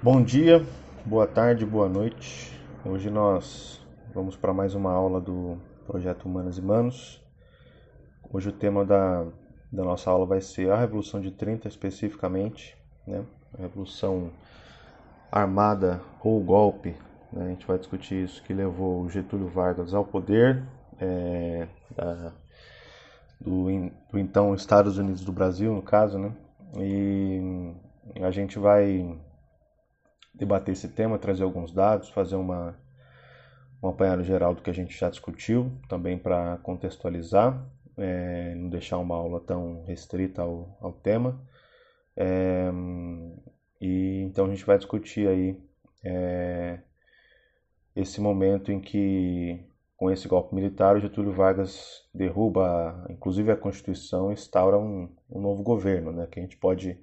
Bom dia, boa tarde, boa noite. Hoje nós vamos para mais uma aula do projeto Humanas e Manos. Hoje o tema da, da nossa aula vai ser a Revolução de 30 especificamente, né? A Revolução Armada ou golpe. Né? A gente vai discutir isso que levou Getúlio Vargas ao poder é, da, do, do então Estados Unidos do Brasil, no caso, né? E a gente vai debater esse tema, trazer alguns dados, fazer uma, um apanhado geral do que a gente já discutiu, também para contextualizar, é, não deixar uma aula tão restrita ao, ao tema. É, e então a gente vai discutir aí é, esse momento em que, com esse golpe militar, o Getúlio Vargas derruba, inclusive a Constituição, e instaura um, um novo governo, né, que a gente pode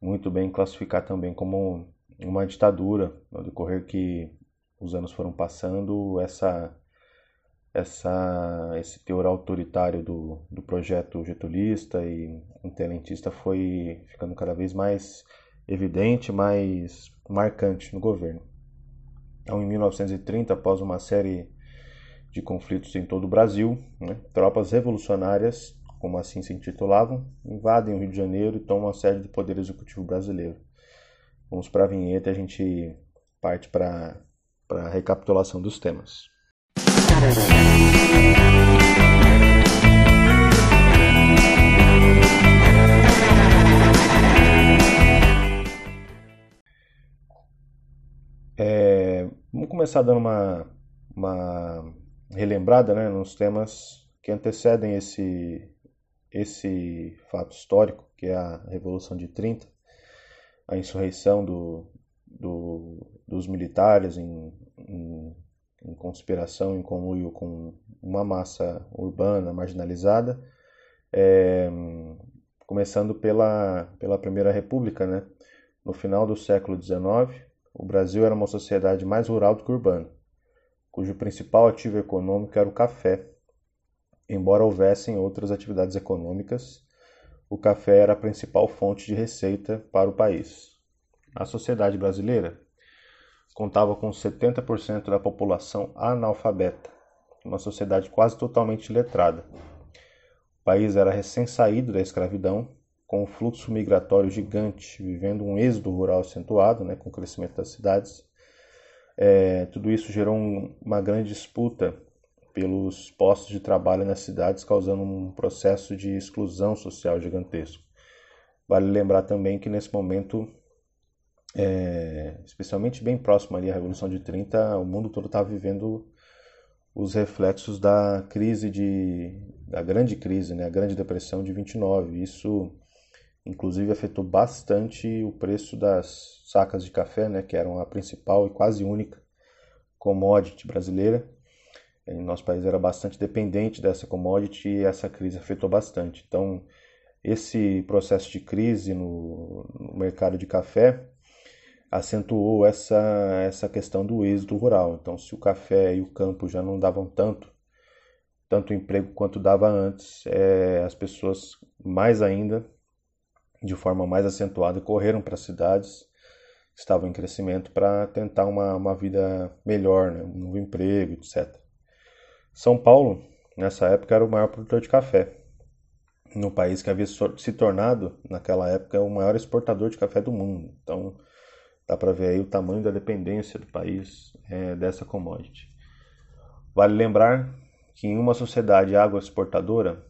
muito bem classificar também como uma ditadura, no decorrer que os anos foram passando, essa, essa, esse teor autoritário do, do projeto getulista e intendentista foi ficando cada vez mais evidente, mais marcante no governo. Então, em 1930, após uma série de conflitos em todo o Brasil, né, tropas revolucionárias, como assim se intitulavam, invadem o Rio de Janeiro e tomam a sede do Poder Executivo brasileiro. Vamos para a vinheta e a gente parte para a recapitulação dos temas. É, vamos começar dando uma, uma relembrada né, nos temas que antecedem esse, esse fato histórico, que é a Revolução de 30 a insurreição do, do, dos militares em, em, em, conspiração, em conluio com uma massa urbana marginalizada, é, começando pela, pela Primeira República, né? No final do século XIX, o Brasil era uma sociedade mais rural do que urbana, cujo principal ativo econômico era o café, embora houvessem outras atividades econômicas o café era a principal fonte de receita para o país. A sociedade brasileira contava com 70% da população analfabeta, uma sociedade quase totalmente letrada. O país era recém-saído da escravidão, com um fluxo migratório gigante, vivendo um êxodo rural acentuado, né, com o crescimento das cidades. É, tudo isso gerou um, uma grande disputa pelos postos de trabalho nas cidades, causando um processo de exclusão social gigantesco. Vale lembrar também que nesse momento, é, especialmente bem próximo ali à Revolução de 30, o mundo todo estava vivendo os reflexos da crise de da grande crise, né, a Grande Depressão de 29. Isso inclusive afetou bastante o preço das sacas de café, né, que eram a principal e quase única commodity brasileira nosso país era bastante dependente dessa commodity e essa crise afetou bastante. Então, esse processo de crise no, no mercado de café acentuou essa, essa questão do êxodo rural. Então, se o café e o campo já não davam tanto, tanto emprego quanto dava antes, é, as pessoas mais ainda, de forma mais acentuada, correram para as cidades estavam em crescimento para tentar uma, uma vida melhor, né? um novo emprego, etc. São Paulo, nessa época, era o maior produtor de café no país que havia se tornado, naquela época, o maior exportador de café do mundo. Então, dá para ver aí o tamanho da dependência do país é, dessa commodity. Vale lembrar que em uma sociedade agroexportadora,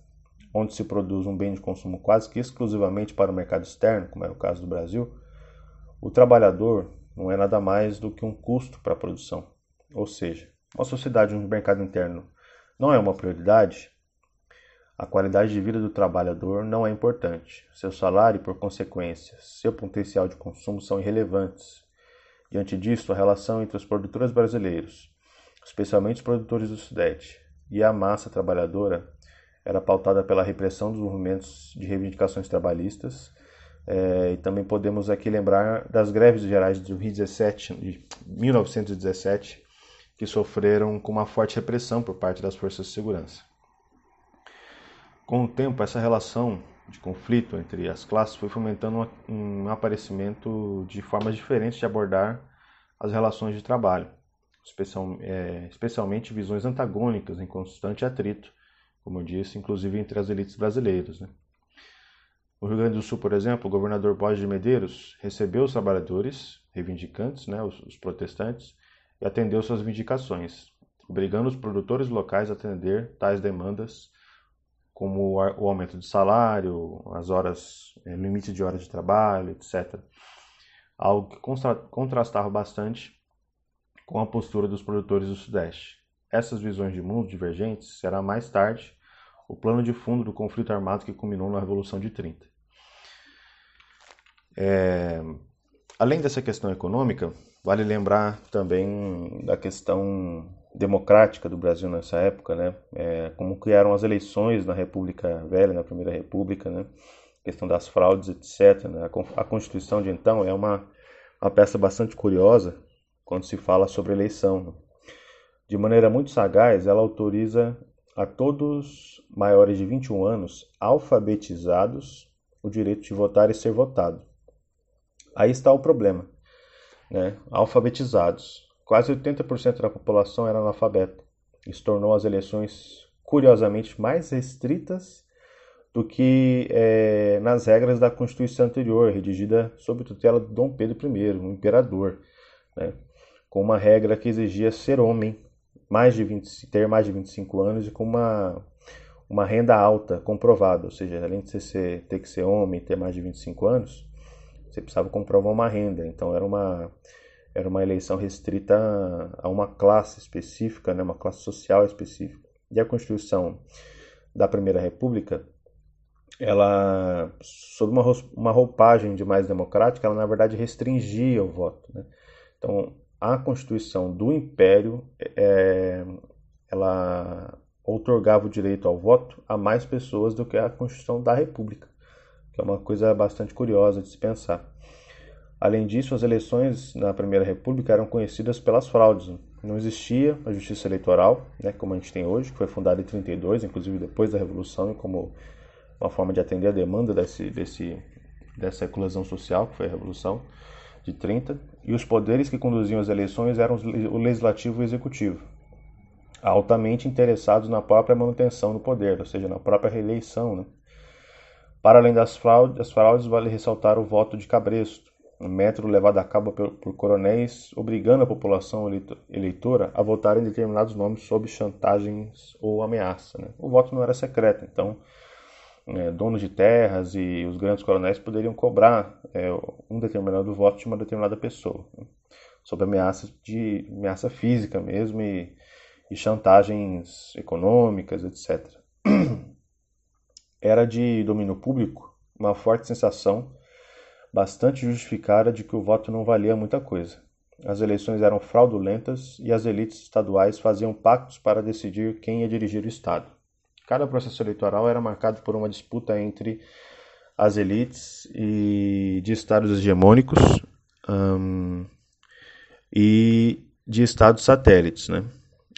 onde se produz um bem de consumo quase que exclusivamente para o mercado externo, como é o caso do Brasil, o trabalhador não é nada mais do que um custo para a produção. Ou seja, uma sociedade onde o mercado interno não é uma prioridade, a qualidade de vida do trabalhador não é importante. Seu salário e, por consequência, seu potencial de consumo são irrelevantes. Diante disso, a relação entre os produtores brasileiros, especialmente os produtores do Sudeste, e a massa trabalhadora era pautada pela repressão dos movimentos de reivindicações trabalhistas. É, e também podemos aqui lembrar das greves gerais de 2017, de 1917, que sofreram com uma forte repressão por parte das forças de segurança. Com o tempo, essa relação de conflito entre as classes foi fomentando um aparecimento de formas diferentes de abordar as relações de trabalho, especial, é, especialmente visões antagônicas em constante atrito, como eu disse, inclusive entre as elites brasileiras. Né? No Rio Grande do Sul, por exemplo, o governador Borges de Medeiros recebeu os trabalhadores reivindicantes, né, os, os protestantes, e atendeu suas vindicações, obrigando os produtores locais a atender tais demandas como o aumento de salário, as horas, é, limite de horas de trabalho, etc. Algo que contrastava bastante com a postura dos produtores do Sudeste. Essas visões de mundo divergentes será mais tarde o plano de fundo do conflito armado que culminou na Revolução de 30. É, além dessa questão econômica, vale lembrar também da questão democrática do Brasil nessa época, né? É, como eram as eleições na República Velha, na Primeira República, né? Questão das fraudes, etc. Né? A Constituição de então é uma, uma peça bastante curiosa quando se fala sobre eleição. Né? De maneira muito sagaz, ela autoriza a todos maiores de 21 anos alfabetizados o direito de votar e ser votado. Aí está o problema, né? Alfabetizados. Quase 80% da população era analfabeta. Isso tornou as eleições, curiosamente, mais restritas do que é, nas regras da Constituição anterior, redigida sob tutela de Dom Pedro I, o imperador, né? com uma regra que exigia ser homem, mais de 20, ter mais de 25 anos e com uma, uma renda alta comprovada, ou seja, além de você ser, ter que ser homem e ter mais de 25 anos, você precisava comprovar uma renda. Então era uma era uma eleição restrita a uma classe específica, né, uma classe social específica. E a Constituição da Primeira República, ela, sob uma, uma roupagem de mais democrática, ela na verdade restringia o voto. Né? Então, a Constituição do Império, é, ela outorgava o direito ao voto a mais pessoas do que a Constituição da República, que é uma coisa bastante curiosa de se pensar. Além disso, as eleições na Primeira República eram conhecidas pelas fraudes. Não existia a justiça eleitoral, né, como a gente tem hoje, que foi fundada em 32, inclusive depois da Revolução, e como uma forma de atender a demanda desse, desse, dessa eclosão social, que foi a Revolução de 30. E os poderes que conduziam as eleições eram o legislativo e o executivo, altamente interessados na própria manutenção do poder, ou seja, na própria reeleição. Né? Para além das fraudes, das fraudes, vale ressaltar o voto de cabresto, um método levado a cabo por, por coronéis, obrigando a população eleitora a votar em determinados nomes sob chantagens ou ameaça. Né? O voto não era secreto, então é, donos de terras e os grandes coronéis poderiam cobrar é, um determinado voto de uma determinada pessoa, né? sob ameaça de ameaça física mesmo e, e chantagens econômicas, etc. Era de domínio público uma forte sensação bastante justificada de que o voto não valia muita coisa. As eleições eram fraudulentas e as elites estaduais faziam pactos para decidir quem ia dirigir o Estado. Cada processo eleitoral era marcado por uma disputa entre as elites e de estados hegemônicos um, e de estados satélites. Né?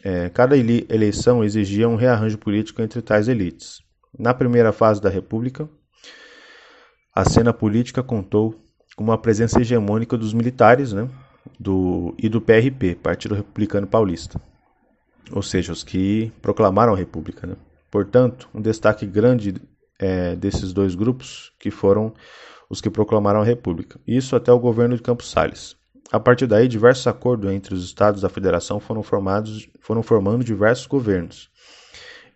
É, cada eleição exigia um rearranjo político entre tais elites. Na primeira fase da República, a cena política contou com uma presença hegemônica dos militares né, do, e do PRP, Partido Republicano Paulista, ou seja, os que proclamaram a República. Né. Portanto, um destaque grande é, desses dois grupos que foram os que proclamaram a República, isso até o governo de Campos Salles. A partir daí, diversos acordos entre os estados da federação foram, formados, foram formando diversos governos.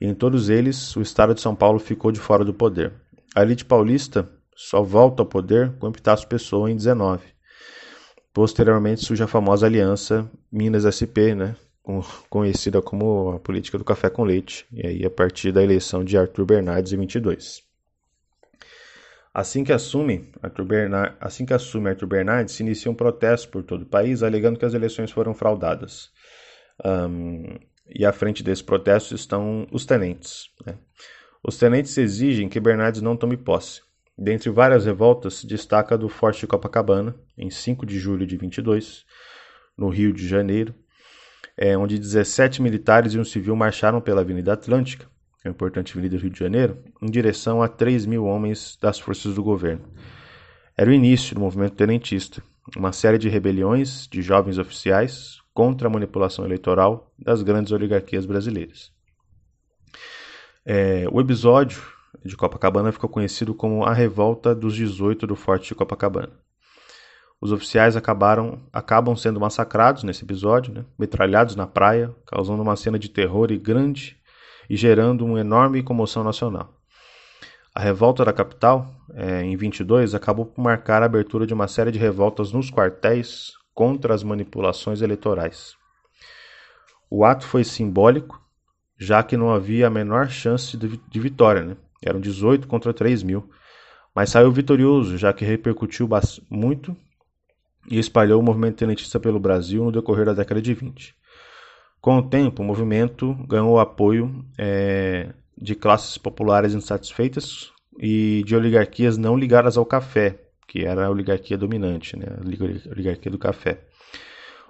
E em todos eles, o estado de São Paulo ficou de fora do poder. A elite paulista só volta ao poder com Epitácio Pessoa em 19. Posteriormente surge a famosa aliança Minas-SP, né, conhecida como a política do café com leite, e aí a partir da eleição de Arthur Bernardes em 22. Assim que assume Arthur, Bernard, assim que assume Arthur Bernardes, se inicia um protesto por todo o país, alegando que as eleições foram fraudadas. Um, e à frente desse protesto estão os tenentes. Né? Os tenentes exigem que Bernardes não tome posse, Dentre várias revoltas, destaca a do Forte Copacabana, em 5 de julho de 22, no Rio de Janeiro, é, onde 17 militares e um civil marcharam pela Avenida Atlântica, que é uma importante avenida do Rio de Janeiro, em direção a 3 mil homens das forças do governo. Era o início do movimento tenentista, uma série de rebeliões de jovens oficiais contra a manipulação eleitoral das grandes oligarquias brasileiras. É, o episódio de Copacabana ficou conhecido como a Revolta dos 18 do Forte de Copacabana. Os oficiais acabaram, acabam sendo massacrados nesse episódio, né, metralhados na praia, causando uma cena de terror e grande e gerando uma enorme comoção nacional. A revolta da capital, é, em 22, acabou por marcar a abertura de uma série de revoltas nos quartéis contra as manipulações eleitorais. O ato foi simbólico, já que não havia a menor chance de, vitória, né? eram 18 contra 3 mil, mas saiu vitorioso, já que repercutiu muito e espalhou o movimento tenentista pelo Brasil no decorrer da década de 20. Com o tempo, o movimento ganhou apoio é, de classes populares insatisfeitas e de oligarquias não ligadas ao café, que era a oligarquia dominante, né, a oligarquia do café.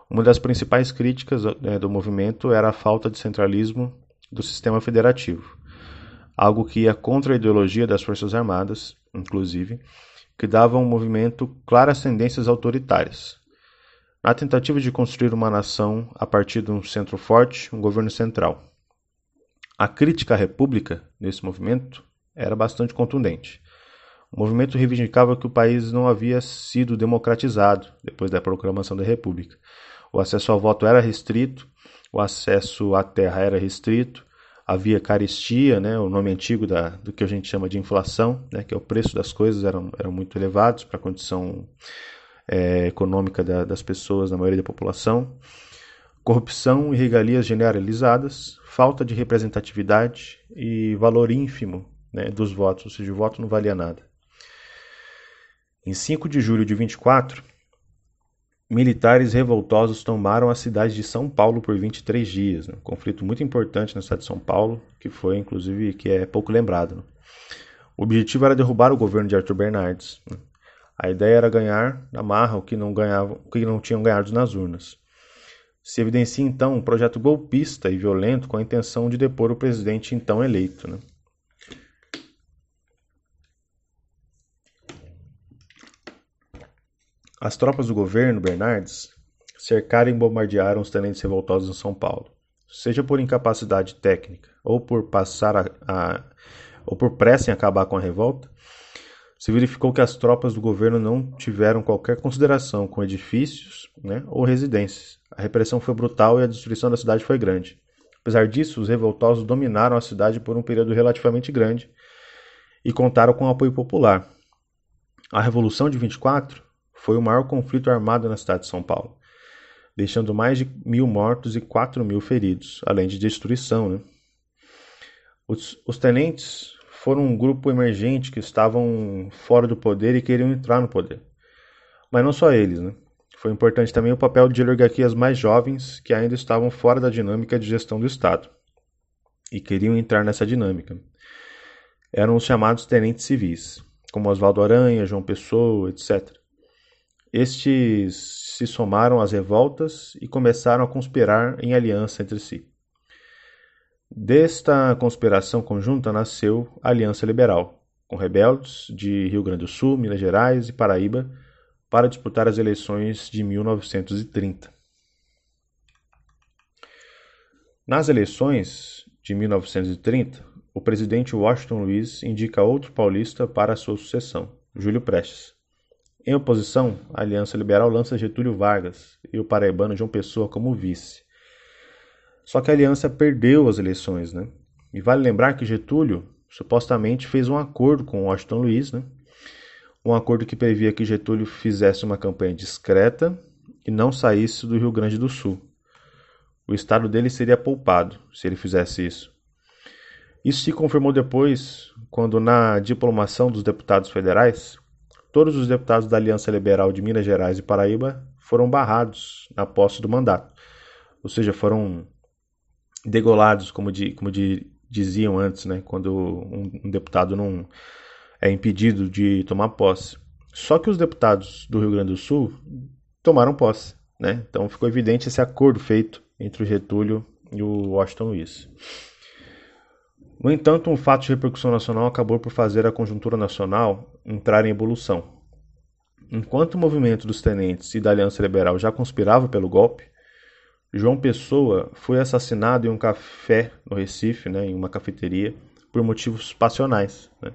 Uma das principais críticas né, do movimento era a falta de centralismo do sistema federativo, algo que ia contra a ideologia das Forças Armadas, inclusive, que dava ao movimento claras tendências autoritárias. Na tentativa de construir uma nação a partir de um centro forte, um governo central. A crítica à República nesse movimento era bastante contundente. O movimento reivindicava que o país não havia sido democratizado depois da proclamação da República. O acesso ao voto era restrito, o acesso à terra era restrito, havia caristia, né, o nome antigo da, do que a gente chama de inflação, né, que é o preço das coisas eram, eram muito elevados para a condição é, econômica da, das pessoas, da maioria da população, corrupção e regalias generalizadas, falta de representatividade e valor ínfimo né, dos votos, ou seja, o voto não valia nada. Em 5 de julho de 24, Militares revoltosos tomaram a cidade de São Paulo por 23 dias. Né? Um conflito muito importante na cidade de São Paulo, que foi, inclusive, que é pouco lembrado. Né? O objetivo era derrubar o governo de Arthur Bernardes. Né? A ideia era ganhar na marra o que não, ganhavam, o que não tinham ganhado nas urnas. Se evidencia, então, um projeto golpista e violento com a intenção de depor o presidente então eleito. Né? As tropas do governo Bernardes cercaram e bombardearam os tenentes revoltosos em São Paulo, seja por incapacidade técnica ou por passar a, a ou por pressa em acabar com a revolta. Se verificou que as tropas do governo não tiveram qualquer consideração com edifícios né, ou residências. A repressão foi brutal e a destruição da cidade foi grande. Apesar disso, os revoltosos dominaram a cidade por um período relativamente grande e contaram com o apoio popular. A Revolução de 24 foi o maior conflito armado na cidade de São Paulo, deixando mais de mil mortos e quatro mil feridos, além de destruição. Né? Os, os tenentes foram um grupo emergente que estavam fora do poder e queriam entrar no poder. Mas não só eles, né? Foi importante também o papel de oligarquias mais jovens que ainda estavam fora da dinâmica de gestão do Estado e queriam entrar nessa dinâmica. Eram os chamados tenentes civis, como Oswaldo Aranha, João Pessoa, etc. Estes se somaram às revoltas e começaram a conspirar em aliança entre si. Desta conspiração conjunta nasceu a Aliança Liberal, com rebeldes de Rio Grande do Sul, Minas Gerais e Paraíba para disputar as eleições de 1930. Nas eleições de 1930, o presidente Washington Luiz indica outro paulista para a sua sucessão, Júlio Prestes. Em oposição, a Aliança Liberal lança Getúlio Vargas e o paraibano João Pessoa como vice. Só que a aliança perdeu as eleições, né? E vale lembrar que Getúlio supostamente fez um acordo com Washington Luiz, né? Um acordo que previa que Getúlio fizesse uma campanha discreta e não saísse do Rio Grande do Sul. O estado dele seria poupado se ele fizesse isso. Isso se confirmou depois, quando na diplomação dos deputados federais, todos os deputados da Aliança Liberal de Minas Gerais e Paraíba foram barrados na posse do mandato. Ou seja, foram degolados, como, de, como de, diziam antes, né, quando um, um deputado não é impedido de tomar posse. Só que os deputados do Rio Grande do Sul tomaram posse. Né? Então ficou evidente esse acordo feito entre o Getúlio e o Washington Luiz. No entanto, um fato de repercussão nacional acabou por fazer a conjuntura nacional entrar em evolução. Enquanto o movimento dos tenentes e da Aliança Liberal já conspirava pelo golpe, João Pessoa foi assassinado em um café no Recife, né, em uma cafeteria, por motivos passionais. Né?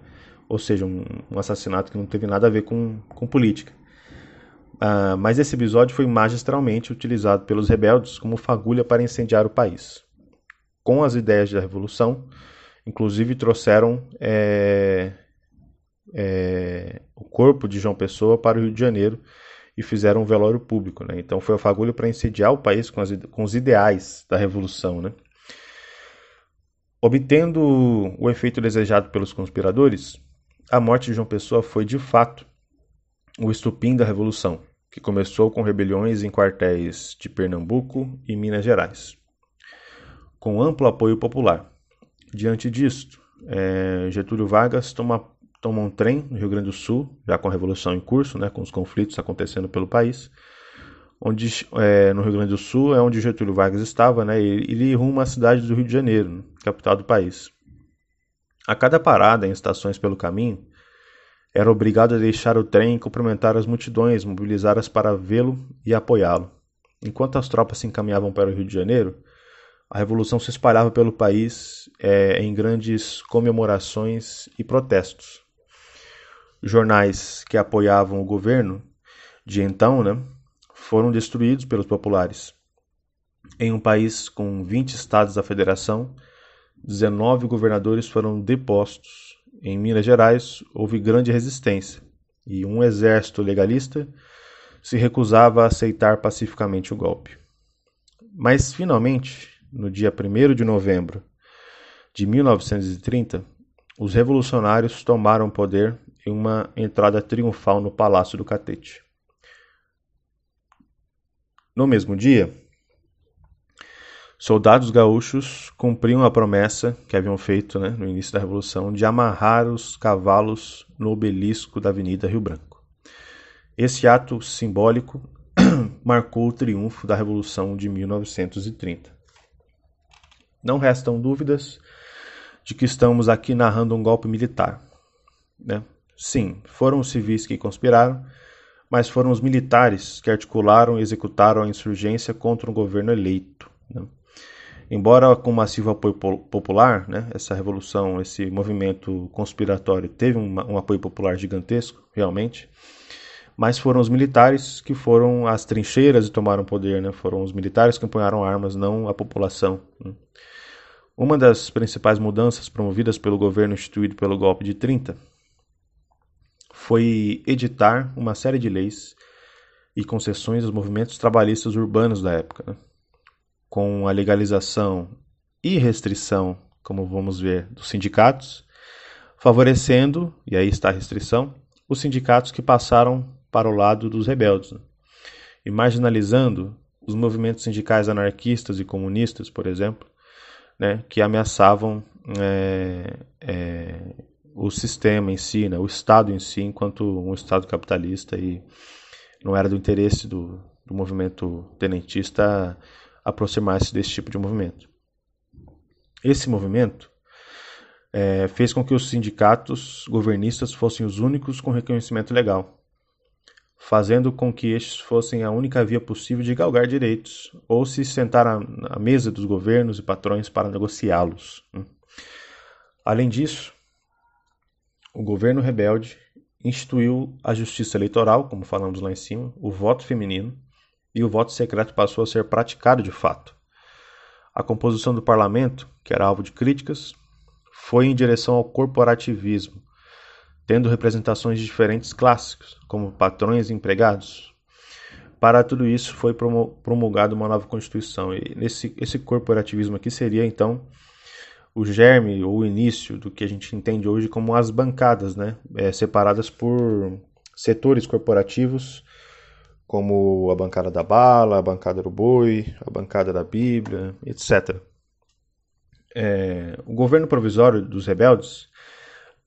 Ou seja, um, um, assassinato que não teve nada a ver com, com política. Uh, mas esse episódio foi magistralmente utilizado pelos rebeldes como fagulha para incendiar o país. Com as ideias da Revolução, inclusive trouxeram é, é, o corpo de João Pessoa para o Rio de Janeiro e fizeram um velório público. Né? Então foi a fagulha para incendiar o país com, as, com os ideais da Revolução. Né? Obtendo o efeito desejado pelos conspiradores, a morte de João Pessoa foi de fato o estupim da Revolução, que começou com rebeliões em quartéis de Pernambuco e Minas Gerais, com amplo apoio popular. Diante disto, é, Getúlio Vargas toma, toma um trem no Rio Grande do Sul, já com a Revolução em curso, né, com os conflitos acontecendo pelo país, onde é, no Rio Grande do Sul é onde Getúlio Vargas estava, né? E ele ruma à cidade do Rio de Janeiro, capital do país. A cada parada em estações pelo caminho, era obrigado a deixar o trem e cumprimentar as multidões mobilizadas para vê-lo e apoiá-lo. Enquanto as tropas se encaminhavam para o Rio de Janeiro, a revolução se espalhava pelo país é, em grandes comemorações e protestos. Jornais que apoiavam o governo de então, né, foram destruídos pelos populares. Em um país com 20 estados da federação, 19 governadores foram depostos. Em Minas Gerais, houve grande resistência e um exército legalista se recusava a aceitar pacificamente o golpe. Mas, finalmente, no dia 1 de novembro de 1930, os revolucionários tomaram poder em uma entrada triunfal no Palácio do Catete. No mesmo dia, soldados gaúchos cumpriam a promessa que haviam feito né, no início da Revolução de amarrar os cavalos no obelisco da Avenida Rio Branco. Esse ato simbólico marcou o triunfo da Revolução de 1930. Não restam dúvidas de que estamos aqui narrando um golpe militar. Né? Sim, foram os civis que conspiraram, mas foram os militares que articularam e executaram a insurgência contra um governo eleito. Né? Embora com massivo apoio popular, né, essa revolução, esse movimento conspiratório teve um, um apoio popular gigantesco, realmente, mas foram os militares que foram às trincheiras e tomaram poder, né? foram os militares que empunharam armas, não a população. Né? Uma das principais mudanças promovidas pelo governo instituído pelo golpe de 30 foi editar uma série de leis e concessões aos movimentos trabalhistas urbanos da época, né? com a legalização e restrição, como vamos ver, dos sindicatos, favorecendo, e aí está a restrição, os sindicatos que passaram para o lado dos rebeldes, né? e marginalizando os movimentos sindicais anarquistas e comunistas, por exemplo, né, que ameaçavam é, é, o sistema em si, né, o Estado em si, enquanto um Estado capitalista e não era do interesse do, do movimento tenentista aproximar-se desse tipo de movimento. Esse movimento é, fez com que os sindicatos governistas fossem os únicos com reconhecimento legal, fazendo com que estes fossem a única via possível de galgar direitos ou se sentar à mesa dos governos e patrões para negociá-los. Né. Além disso, o governo rebelde instituiu a justiça eleitoral, como falamos lá em cima, o voto feminino, e o voto secreto passou a ser praticado de fato. A composição do parlamento, que era alvo de críticas, foi em direção ao corporativismo, tendo representações de diferentes classes, como patrões e empregados. Para tudo isso foi promulgada uma nova constituição e nesse esse corporativismo aqui seria então o germe ou o início do que a gente entende hoje como as bancadas, né? É, separadas por setores corporativos, como a bancada da bala, a bancada do boi, a bancada da Bíblia, etc. É, o governo provisório dos rebeldes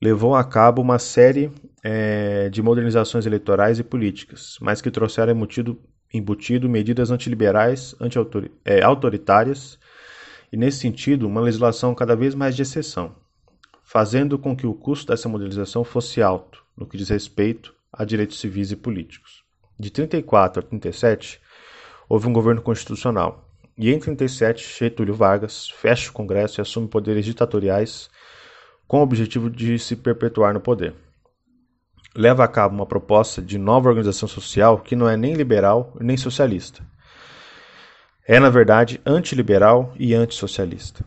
levou a cabo uma série é, de modernizações eleitorais e políticas, mas que trouxeram embutido, embutido medidas antiliberais, anti-autoritárias, e, nesse sentido, uma legislação cada vez mais de exceção. fazendo com que o custo dessa modernização fosse alto, no que diz respeito a direitos civis e políticos. De 34 a 37, houve um governo constitucional, e em 37, Getúlio Vargas fecha o Congresso e assume poderes ditatoriais com o objetivo de se perpetuar no poder. Leva a cabo uma proposta de nova organização social que não é nem liberal nem socialista. É, na verdade, antiliberal e antissocialista,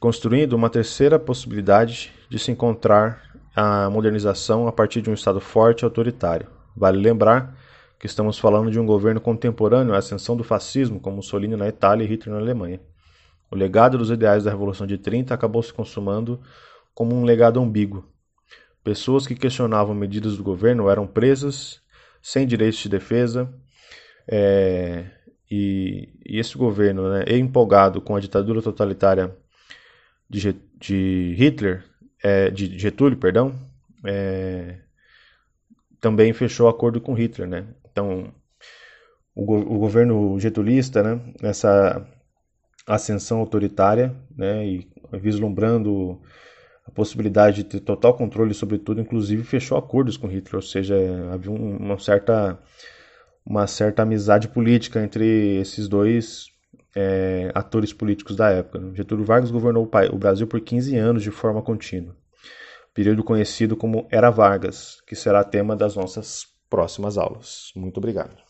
construindo uma terceira possibilidade de se encontrar a modernização a partir de um Estado forte e autoritário. Vale lembrar que estamos falando de um governo contemporâneo à ascensão do fascismo, como Mussolini na Itália e Hitler na Alemanha. O legado dos ideais da Revolução de 30 acabou se consumando como um legado ambíguo. Pessoas que questionavam medidas do governo eram presas, sem direitos de defesa, é, e, e, esse governo, né, empolgado com a ditadura totalitária de, de Hitler, é, de Getúlio, perdão, é, também fechou acordo com Hitler, né? Então, o, o governo getulista, né, nessa ascensão autoritária, né, e vislumbrando a possibilidade de ter total controle sobre tudo, inclusive fechou acordos com Hitler, ou seja, havia uma certa uma certa amizade política entre esses dois é, atores políticos da época. Getúlio Vargas governou o Brasil por 15 anos de forma contínua, período conhecido como Era Vargas, que será tema das nossas próximas aulas. Muito obrigado.